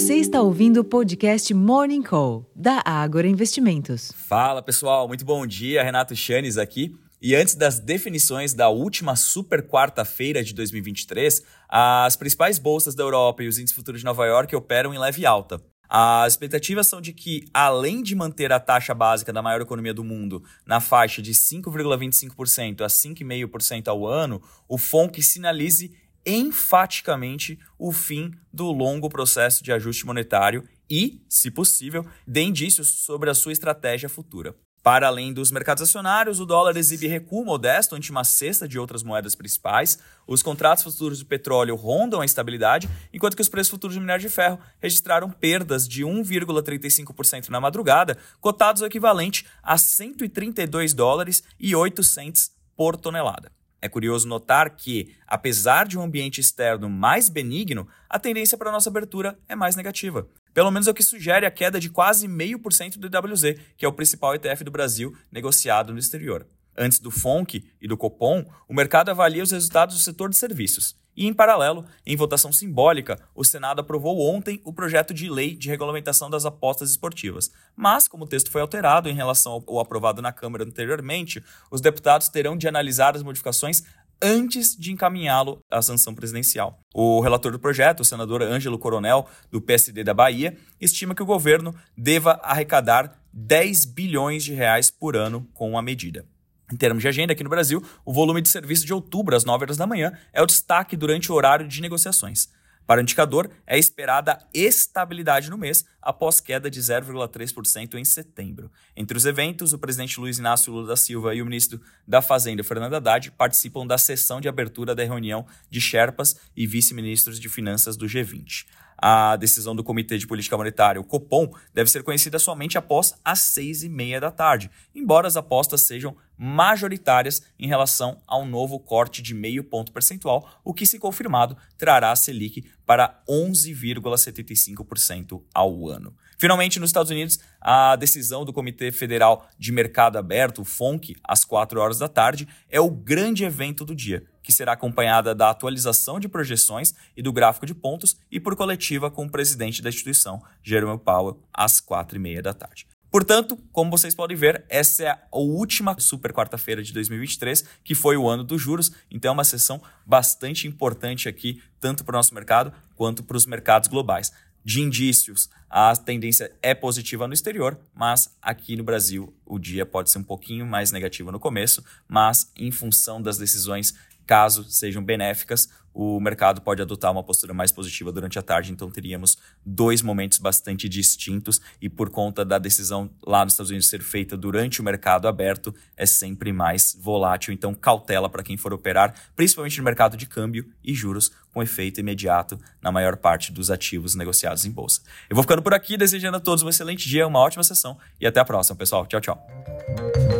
Você está ouvindo o podcast Morning Call, da Ágora Investimentos. Fala pessoal, muito bom dia. Renato Chanes aqui. E antes das definições da última super quarta-feira de 2023, as principais bolsas da Europa e os índices futuros de Nova York operam em leve alta. As expectativas são de que, além de manter a taxa básica da maior economia do mundo na faixa de 5,25% a 5,5% ao ano, o FONC sinalize enfaticamente o fim do longo processo de ajuste monetário e, se possível, dê indícios sobre a sua estratégia futura. Para além dos mercados acionários, o dólar exibe recuo modesto ante uma cesta de outras moedas principais. Os contratos futuros de petróleo rondam a estabilidade, enquanto que os preços futuros de minério de ferro registraram perdas de 1,35% na madrugada, cotados o equivalente a 132 dólares e 8 cents por tonelada. É curioso notar que, apesar de um ambiente externo mais benigno, a tendência para nossa abertura é mais negativa. Pelo menos é o que sugere a queda de quase 0,5% do IWZ, que é o principal ETF do Brasil negociado no exterior. Antes do FONC e do Copom, o mercado avalia os resultados do setor de serviços. E, em paralelo, em votação simbólica, o Senado aprovou ontem o projeto de lei de regulamentação das apostas esportivas. Mas, como o texto foi alterado em relação ao aprovado na Câmara anteriormente, os deputados terão de analisar as modificações antes de encaminhá-lo à sanção presidencial. O relator do projeto, o senador Ângelo Coronel, do PSD da Bahia, estima que o governo deva arrecadar 10 bilhões de reais por ano com a medida. Em termos de agenda, aqui no Brasil, o volume de serviço de outubro às 9 horas da manhã é o destaque durante o horário de negociações. Para o indicador, é esperada estabilidade no mês, após queda de 0,3% em setembro. Entre os eventos, o presidente Luiz Inácio Lula da Silva e o ministro da Fazenda, Fernando Haddad, participam da sessão de abertura da reunião de Sherpas e vice-ministros de Finanças do G20. A decisão do Comitê de Política Monetária, o Copom, deve ser conhecida somente após as seis e meia da tarde, embora as apostas sejam majoritárias em relação ao novo corte de meio ponto percentual, o que, se confirmado, trará a Selic para 11,75% ao ano. Finalmente, nos Estados Unidos, a decisão do Comitê Federal de Mercado Aberto, o FONC, às 4 horas da tarde, é o grande evento do dia, que será acompanhada da atualização de projeções e do gráfico de pontos e por coletiva com o presidente da instituição, Jerome Powell, às 4 e meia da tarde. Portanto, como vocês podem ver, essa é a última super quarta-feira de 2023, que foi o ano dos juros. Então, é uma sessão bastante importante aqui, tanto para o nosso mercado quanto para os mercados globais. De indícios, a tendência é positiva no exterior, mas aqui no Brasil o dia pode ser um pouquinho mais negativo no começo, mas em função das decisões caso sejam benéficas, o mercado pode adotar uma postura mais positiva durante a tarde, então teríamos dois momentos bastante distintos e por conta da decisão lá nos Estados Unidos ser feita durante o mercado aberto, é sempre mais volátil, então cautela para quem for operar, principalmente no mercado de câmbio e juros, com efeito imediato na maior parte dos ativos negociados em bolsa. Eu vou ficando por aqui, desejando a todos um excelente dia, uma ótima sessão e até a próxima, pessoal. Tchau, tchau.